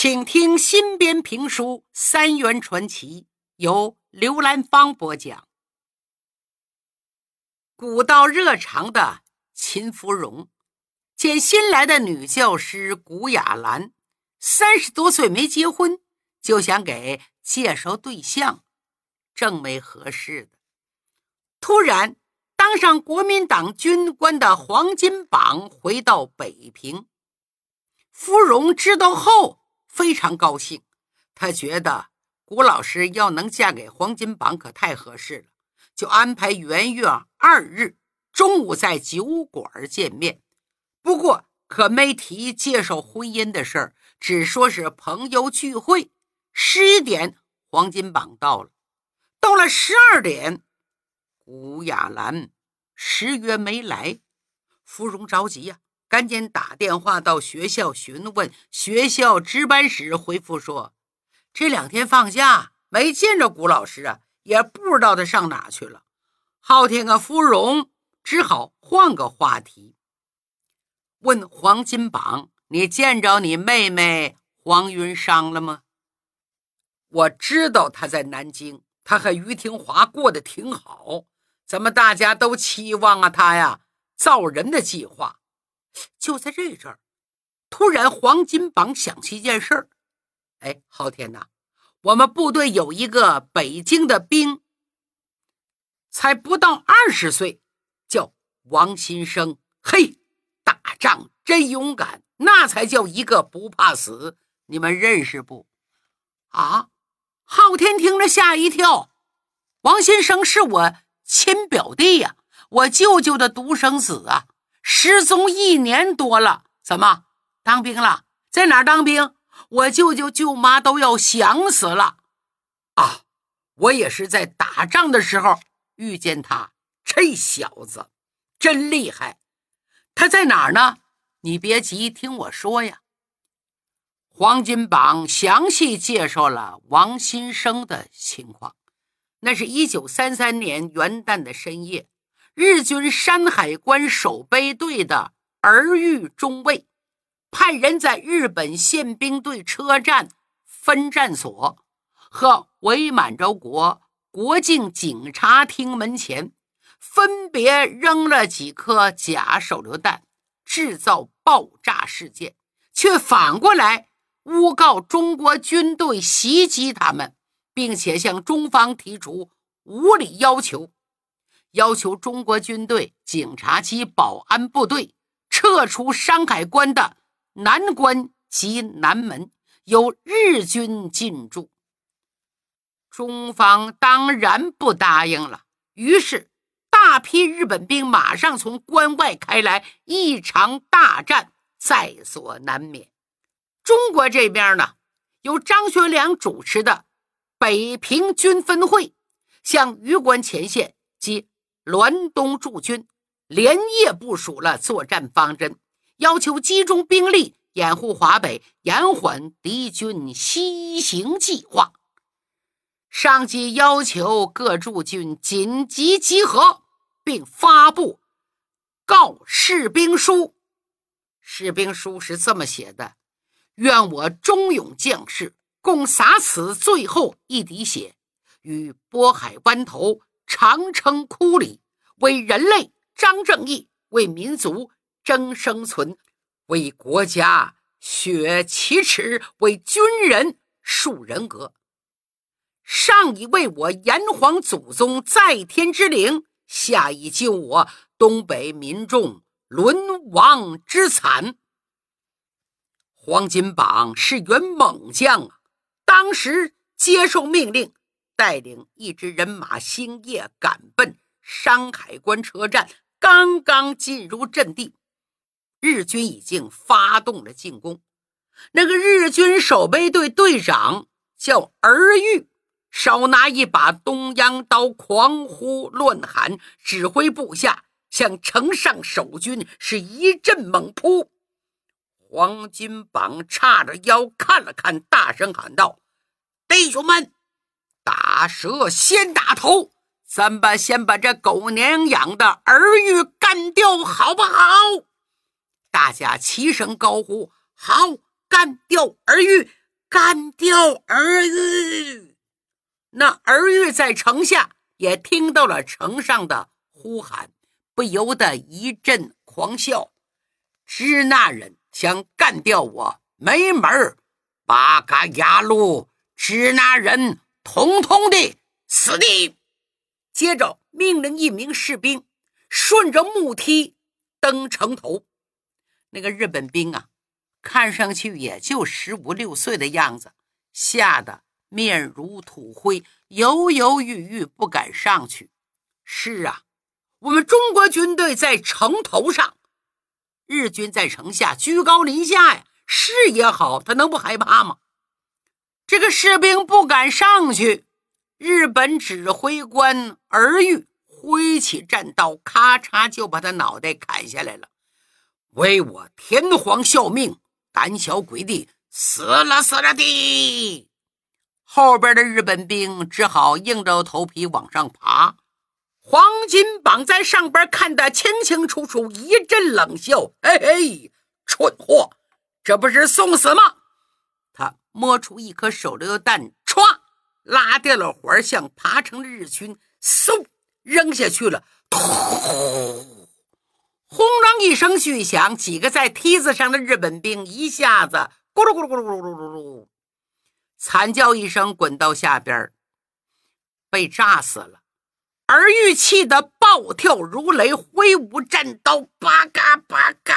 请听新编评书《三元传奇》，由刘兰芳播讲。古道热肠的秦芙蓉见新来的女教师古雅兰三十多岁没结婚，就想给介绍对象，正没合适的。突然，当上国民党军官的黄金榜回到北平，芙蓉知道后。非常高兴，他觉得古老师要能嫁给黄金榜可太合适了，就安排元月二日中午在酒馆见面。不过可没提介绍婚姻的事儿，只说是朋友聚会。十一点，黄金榜到了，到了十二点，古雅兰十约没来，芙蓉着急呀。赶紧打电话到学校询问，学校值班室回复说，这两天放假没见着古老师啊，也不知道他上哪去了。昊天和芙蓉只好换个话题，问黄金榜：“你见着你妹妹黄云裳了吗？”我知道他在南京，他和于廷华过得挺好。怎么大家都期望啊他呀造人的计划？就在这阵儿，突然黄金榜想起一件事儿。哎，昊天呐，我们部队有一个北京的兵，才不到二十岁，叫王新生。嘿，打仗真勇敢，那才叫一个不怕死。你们认识不？啊！昊天听着吓一跳。王新生是我亲表弟呀，我舅舅的独生子啊。失踪一年多了，怎么当兵了？在哪儿当兵？我舅舅舅妈都要想死了啊！我也是在打仗的时候遇见他，这小子真厉害。他在哪儿呢？你别急，听我说呀。黄金榜详细介绍了王新生的情况。那是一九三三年元旦的深夜。日军山海关守备队的儿玉中尉派人在日本宪兵队车站分站所和伪满洲国国境警察厅门前分别扔了几颗假手榴弹，制造爆炸事件，却反过来诬告中国军队袭击他们，并且向中方提出无理要求。要求中国军队、警察及保安部队撤出山海关的南关及南门，由日军进驻。中方当然不答应了。于是，大批日本兵马上从关外开来，一场大战在所难免。中国这边呢，由张学良主持的北平军分会向榆关前线及。滦东驻军连夜部署了作战方针，要求集中兵力掩护华北，延缓敌军西行计划。上级要求各驻军紧急集合，并发布告士兵书。士兵书是这么写的：“愿我忠勇将士共洒此最后一滴血，与渤海湾头。”长城枯里，为人类张正义，为民族争生存，为国家雪奇耻，为军人树人格。上以为我炎黄祖宗在天之灵，下以救我东北民众沦亡之惨。黄金榜是员猛将啊，当时接受命令。带领一支人马星夜赶奔山海关车站，刚刚进入阵地，日军已经发动了进攻。那个日军守备队队长叫儿玉，手拿一把东洋刀，狂呼乱喊，指挥部下向城上守军是一阵猛扑。黄金榜叉着腰看了看，大声喊道：“弟兄们！”打蛇先打头，咱们先把这狗娘养的儿玉干掉，好不好？大家齐声高呼：“好！干掉儿玉，干掉儿玉！那儿玉在城下也听到了城上的呼喊，不由得一阵狂笑。支那人想干掉我，没门儿！八嘎牙路，支那人统统的死地！接着命令一名士兵顺着木梯登城头。那个日本兵啊，看上去也就十五六岁的样子，吓得面如土灰，犹犹豫豫不敢上去。是啊，我们中国军队在城头上。日军在城下居高临下呀，视野好，他能不害怕吗？这个士兵不敢上去。日本指挥官儿玉挥起战刀，咔嚓就把他脑袋砍下来了。为我天皇效命，胆小鬼的，死了死了的！后边的日本兵只好硬着头皮往上爬。黄金榜在上边看得清清楚楚，一阵冷笑：“嘿嘿，蠢货，这不是送死吗？”摸出一颗手榴弹，歘，拉掉了环，向爬城的日军嗖扔下去了。轰隆一声巨响，几个在梯子上的日本兵一下子咕噜咕噜咕噜咕噜咕噜噜，惨叫一声，滚到下边，被炸死了。而玉气得暴跳如雷，挥舞战刀，吧嘎吧嘎。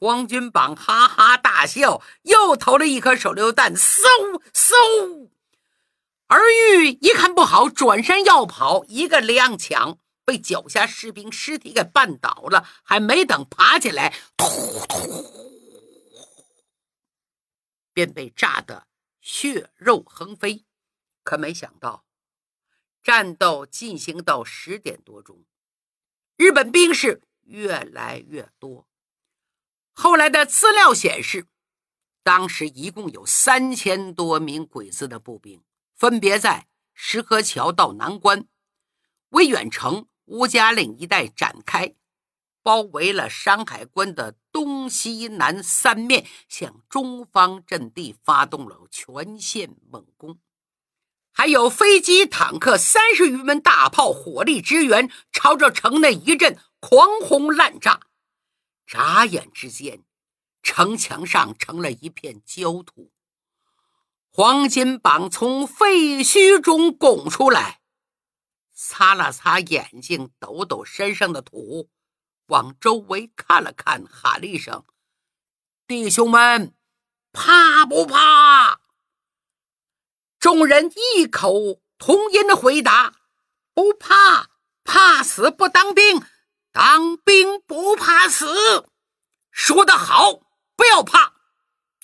皇军榜哈哈大笑，又投了一颗手榴弹，嗖嗖。而玉一看不好，转身要跑，一个踉跄，被脚下士兵尸体给绊倒了，还没等爬起来，突突，便被炸得血肉横飞。可没想到。战斗进行到十点多钟，日本兵士越来越多。后来的资料显示，当时一共有三千多名鬼子的步兵，分别在石河桥到南关、威远城、吴家岭一带展开，包围了山海关的东西南三面，向中方阵地发动了全线猛攻。还有飞机、坦克三十余门大炮火力支援，朝着城内一阵狂轰滥炸。眨眼之间，城墙上成了一片焦土。黄金榜从废墟中拱出来，擦了擦眼睛，抖抖身上的土，往周围看了看，喊了一声：“弟兄们，怕不怕？”众人异口同音的回答：“不怕，怕死不当兵，当兵不怕死。”说得好，不要怕，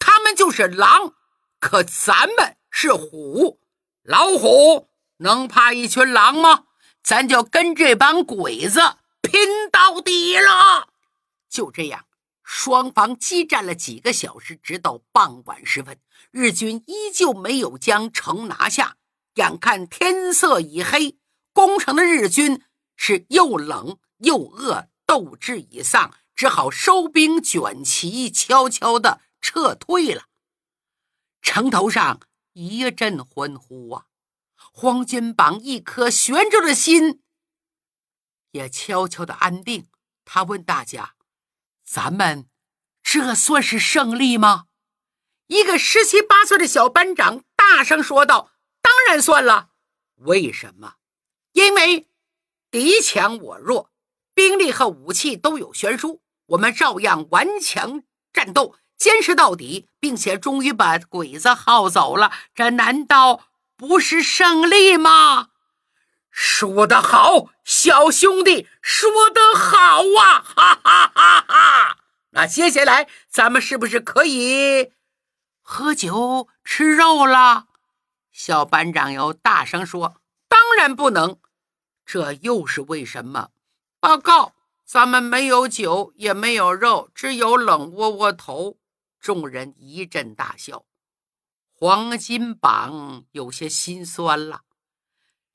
他们就是狼，可咱们是虎。老虎能怕一群狼吗？咱就跟这帮鬼子拼到底了。就这样。双方激战了几个小时，直到傍晚时分，日军依旧没有将城拿下。眼看天色已黑，攻城的日军是又冷又饿，斗志已丧，只好收兵卷旗，悄悄地撤退了。城头上一阵欢呼啊！黄金榜一颗悬着的心也悄悄地安定。他问大家。咱们这算是胜利吗？一个十七八岁的小班长大声说道：“当然算了。为什么？因为敌强我弱，兵力和武器都有悬殊，我们照样顽强战斗，坚持到底，并且终于把鬼子耗走了。这难道不是胜利吗？”说得好，小兄弟，说得好啊！哈哈哈哈！那接下来咱们是不是可以喝酒吃肉了？小班长又大声说：“当然不能！这又是为什么？”报告，咱们没有酒，也没有肉，只有冷窝窝头。众人一阵大笑。黄金榜有些心酸了。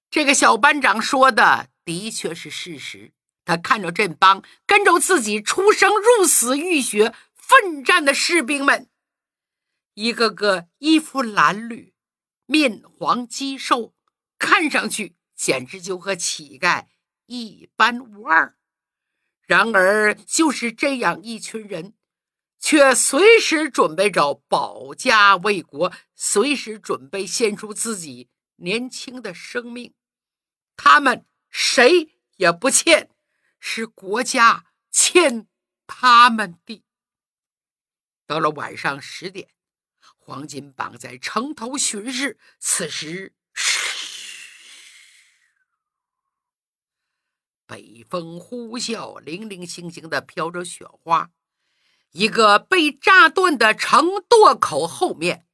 这个小班长说的的确是事实。他看着这帮跟着自己出生入死、浴血奋战的士兵们，一个个衣服褴褛、面黄肌瘦，看上去简直就和乞丐一般无二。然而，就是这样一群人，却随时准备着保家卫国，随时准备献出自己年轻的生命。他们谁也不欠，是国家欠他们的。到了晚上十点，黄金榜在城头巡视。此时，北风呼啸，零零星星的飘着雪花。一个被炸断的城垛口后面，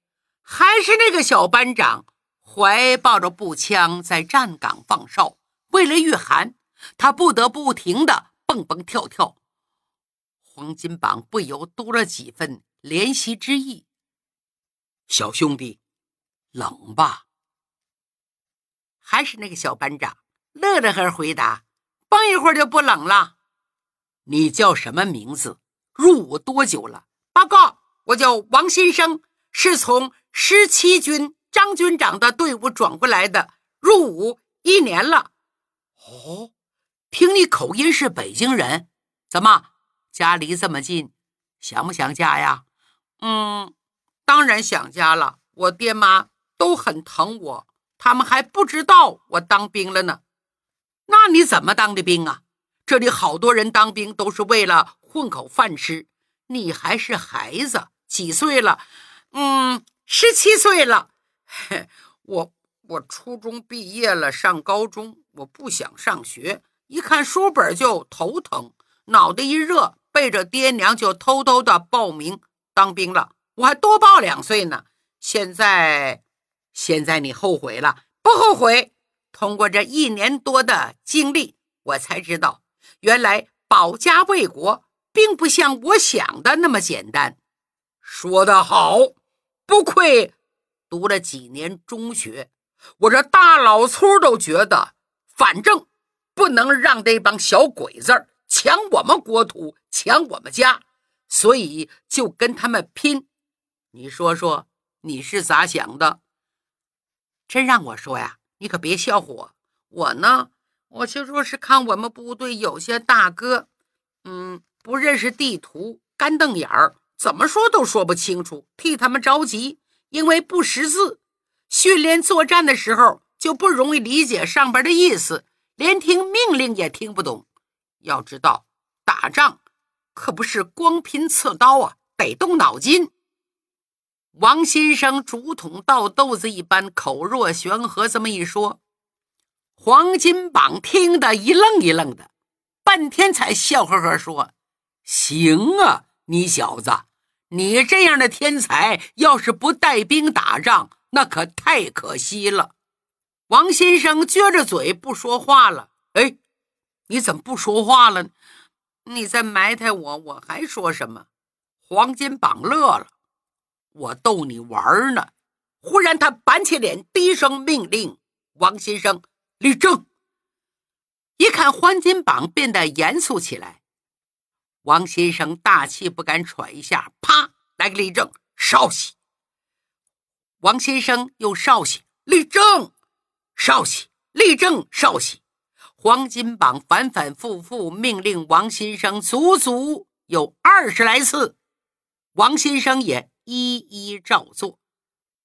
还是那个小班长。怀抱着步枪在站岗放哨，为了御寒，他不得不停的蹦蹦跳跳。黄金榜不由多了几分怜惜之意。小兄弟，冷吧？还是那个小班长乐乐呵回答：“蹦一会儿就不冷了。”你叫什么名字？入伍多久了？报告，我叫王新生，是从十七军。张军长的队伍转过来的，入伍一年了。哦，听你口音是北京人，怎么家离这么近，想不想家呀？嗯，当然想家了。我爹妈都很疼我，他们还不知道我当兵了呢。那你怎么当的兵啊？这里好多人当兵都是为了混口饭吃，你还是孩子，几岁了？嗯，十七岁了。嘿，我我初中毕业了，上高中，我不想上学，一看书本就头疼，脑袋一热，背着爹娘就偷偷的报名当兵了。我还多报两岁呢。现在，现在你后悔了？不后悔。通过这一年多的经历，我才知道，原来保家卫国并不像我想的那么简单。说得好，不愧。读了几年中学，我这大老粗都觉得，反正不能让这帮小鬼子抢我们国土、抢我们家，所以就跟他们拼。你说说，你是咋想的？真让我说呀，你可别笑话我。我呢，我就说是看我们部队有些大哥，嗯，不认识地图，干瞪眼儿，怎么说都说不清楚，替他们着急。因为不识字，训练作战的时候就不容易理解上边的意思，连听命令也听不懂。要知道，打仗可不是光拼刺刀啊，得动脑筋。王先生竹筒倒豆子一般，口若悬河，这么一说，黄金榜听得一愣一愣的，半天才笑呵呵说：“行啊，你小子。”你这样的天才，要是不带兵打仗，那可太可惜了。王先生撅着嘴不说话了。哎，你怎么不说话了？你在埋汰我，我还说什么？黄金榜乐了，我逗你玩呢。忽然，他板起脸，低声命令王先生立正。一看黄金榜变得严肃起来。王先生大气不敢喘一下，啪来个立正，稍息。王先生又稍息，立正，稍息，立正，稍息。黄金榜反反复复命令王先生，足足有二十来次。王先生也一一照做。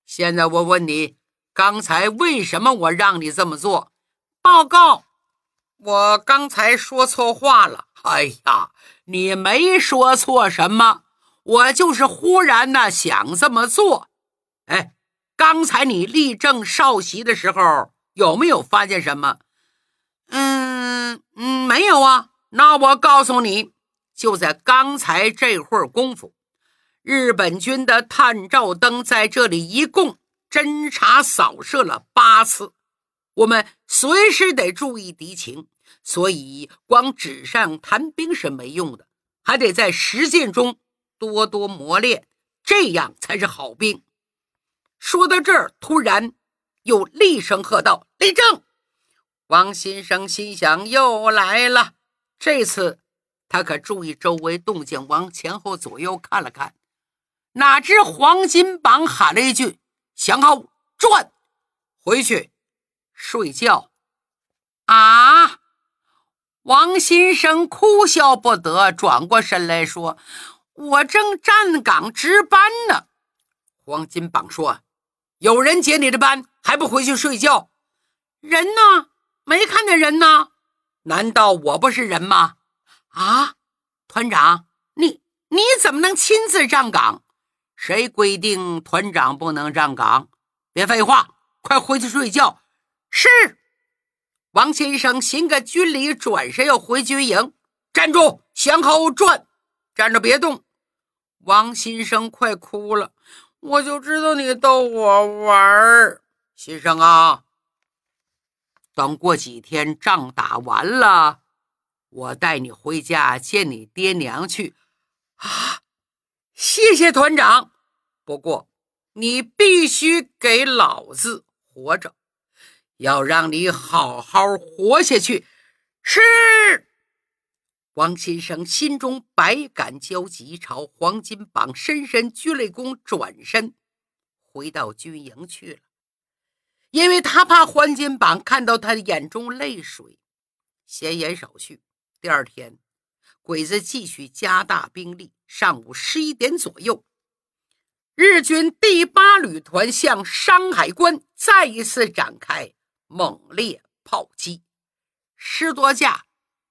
现在我问你，刚才为什么我让你这么做？报告，我刚才说错话了。哎呀！你没说错什么，我就是忽然呢想这么做。哎，刚才你立正稍息的时候，有没有发现什么？嗯嗯，没有啊。那我告诉你，就在刚才这会儿功夫，日本军的探照灯在这里一共侦察扫射了八次。我们随时得注意敌情。所以，光纸上谈兵是没用的，还得在实践中多多磨练，这样才是好兵。说到这儿，突然又厉声喝道：“立正！”王先生心想：又来了。这次他可注意周围动静，往前后左右看了看。哪知黄金榜喊了一句：“向后转，回去睡觉。”啊！王新生哭笑不得，转过身来说：“我正站岗值班呢。”黄金榜说：“有人接你的班，还不回去睡觉？人呢？没看见人呢？难道我不是人吗？”啊，团长，你你怎么能亲自站岗？谁规定团长不能站岗？别废话，快回去睡觉。是。王先生行个军礼，转身要回军营。站住，向后转，站着别动。王先生快哭了，我就知道你逗我玩儿，先生啊。等过几天仗打完了，我带你回家见你爹娘去。啊，谢谢团长。不过你必须给老子活着。要让你好好活下去。是。王新生心中百感交集，朝黄金榜深深鞠了一躬，转身回到军营去了。因为他怕黄金榜看到他的眼中泪水，闲言少叙。第二天，鬼子继续加大兵力。上午十一点左右，日军第八旅团向山海关再一次展开。猛烈炮击，十多架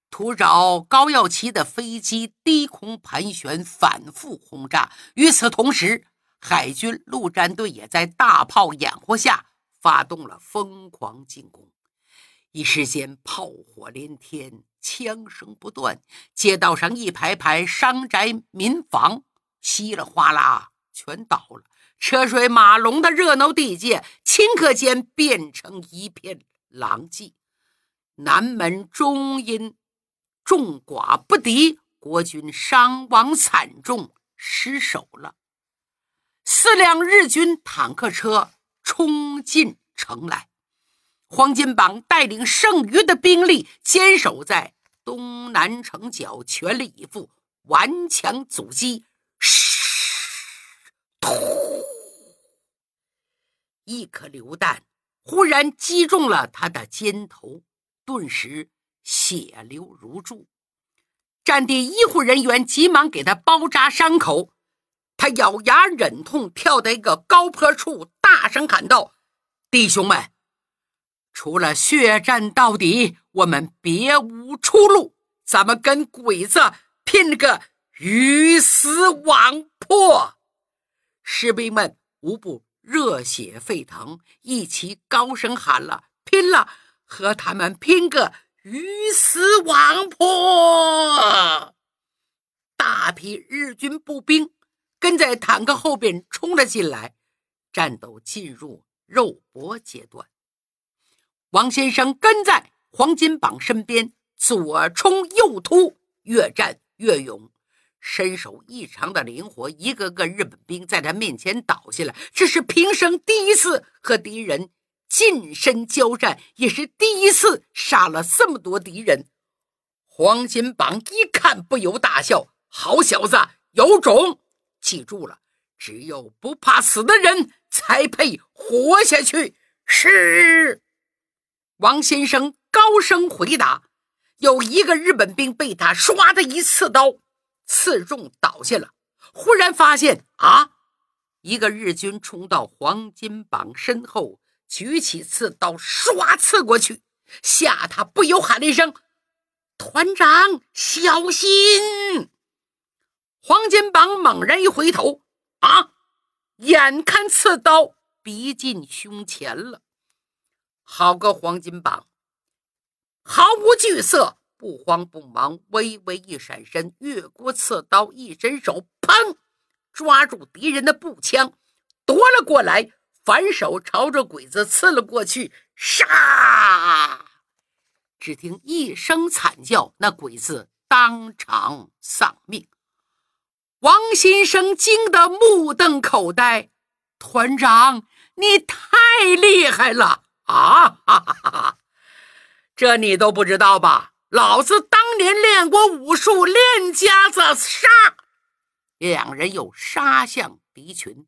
图找高耀旗的飞机低空盘旋，反复轰炸。与此同时，海军陆战队也在大炮掩护下发动了疯狂进攻。一时间，炮火连天，枪声不断，街道上一排排商宅民房稀里哗啦全倒了。车水马龙的热闹地界，顷刻间变成一片狼藉。南门终因众寡不敌，国军伤亡惨重，失守了。四辆日军坦克车冲进城来，黄金榜带领剩余的兵力坚守在东南城角，全力以赴顽强阻击。嘘，突一颗榴弹忽然击中了他的肩头，顿时血流如注。战地医护人员急忙给他包扎伤口。他咬牙忍痛，跳到一个高坡处，大声喊道：“弟兄们，除了血战到底，我们别无出路。咱们跟鬼子拼个鱼死网破！”士兵们无不。热血沸腾，一起高声喊了：“拼了，和他们拼个鱼死网破！”大批日军步兵跟在坦克后边冲了进来，战斗进入肉搏阶段。王先生跟在黄金榜身边，左冲右突，越战越勇。身手异常的灵活，一个个日本兵在他面前倒下了。这是平生第一次和敌人近身交战，也是第一次杀了这么多敌人。黄金榜一看，不由大笑：“好小子，有种！记住了，只有不怕死的人才配活下去。”是，王先生高声回答。有一个日本兵被他唰的一刺刀。刺中倒下了，忽然发现啊，一个日军冲到黄金榜身后，举起刺刀，唰刺过去，吓他不由喊了一声：“团长，小心！”黄金榜猛然一回头，啊，眼看刺刀逼近胸前了，好个黄金榜，毫无惧色。不慌不忙，微微一闪身，越过刺刀，一伸手，砰，抓住敌人的步枪，夺了过来，反手朝着鬼子刺了过去。杀！只听一声惨叫，那鬼子当场丧命。王新生惊得目瞪口呆：“团长，你太厉害了啊！哈哈哈！这你都不知道吧？”老子当年练过武术，练家子杀。两人又杀向敌群，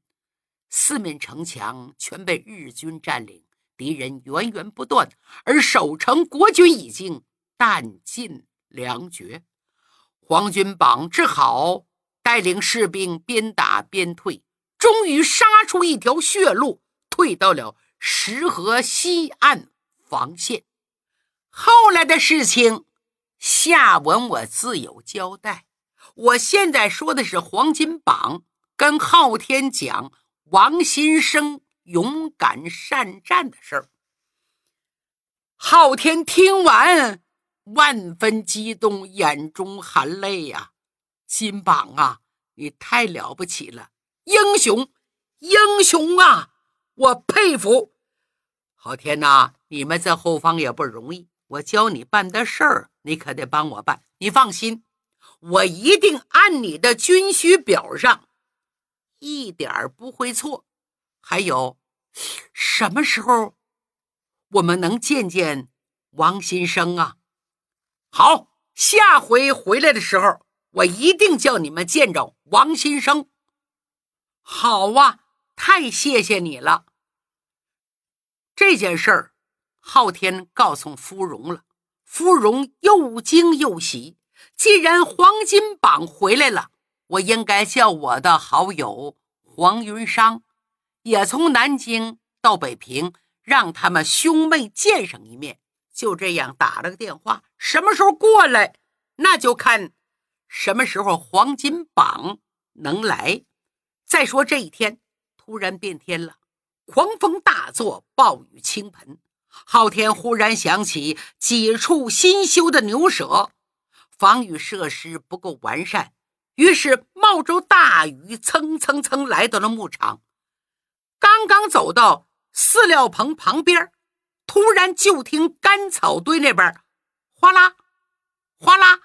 四面城墙全被日军占领，敌人源源不断，而守城国军已经弹尽粮绝。黄军榜只好带领士兵边打边退，终于杀出一条血路，退到了石河西岸防线。后来的事情，下文我自有交代。我现在说的是黄金榜跟昊天讲王新生勇敢善战的事儿。昊天听完，万分激动，眼中含泪呀！金榜啊，你太了不起了，英雄，英雄啊！我佩服。昊天呐，你们在后方也不容易，我教你办的事儿，你可得帮我办。你放心。我一定按你的军需表上，一点儿不会错。还有，什么时候我们能见见王新生啊？好，下回回来的时候，我一定叫你们见着王新生。好啊，太谢谢你了。这件事儿，昊天告诉芙蓉了，芙蓉又惊又喜。既然黄金榜回来了，我应该叫我的好友黄云商也从南京到北平，让他们兄妹见上一面。就这样打了个电话，什么时候过来，那就看什么时候黄金榜能来。再说这一天突然变天了，狂风大作，暴雨倾盆。昊天忽然想起几处新修的牛舍。防御设施不够完善，于是冒着大雨，蹭蹭蹭来到了牧场。刚刚走到饲料棚旁边，突然就听干草堆那边哗啦哗啦，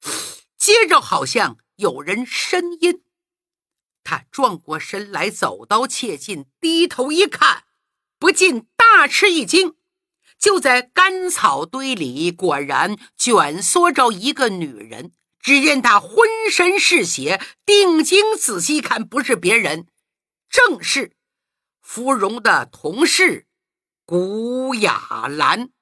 接着好像有人呻吟。他转过身来，走到切近，低头一看，不禁大吃一惊。就在干草堆里，果然蜷缩着一个女人。只见她浑身是血，定睛仔细看，不是别人，正是芙蓉的同事古雅兰。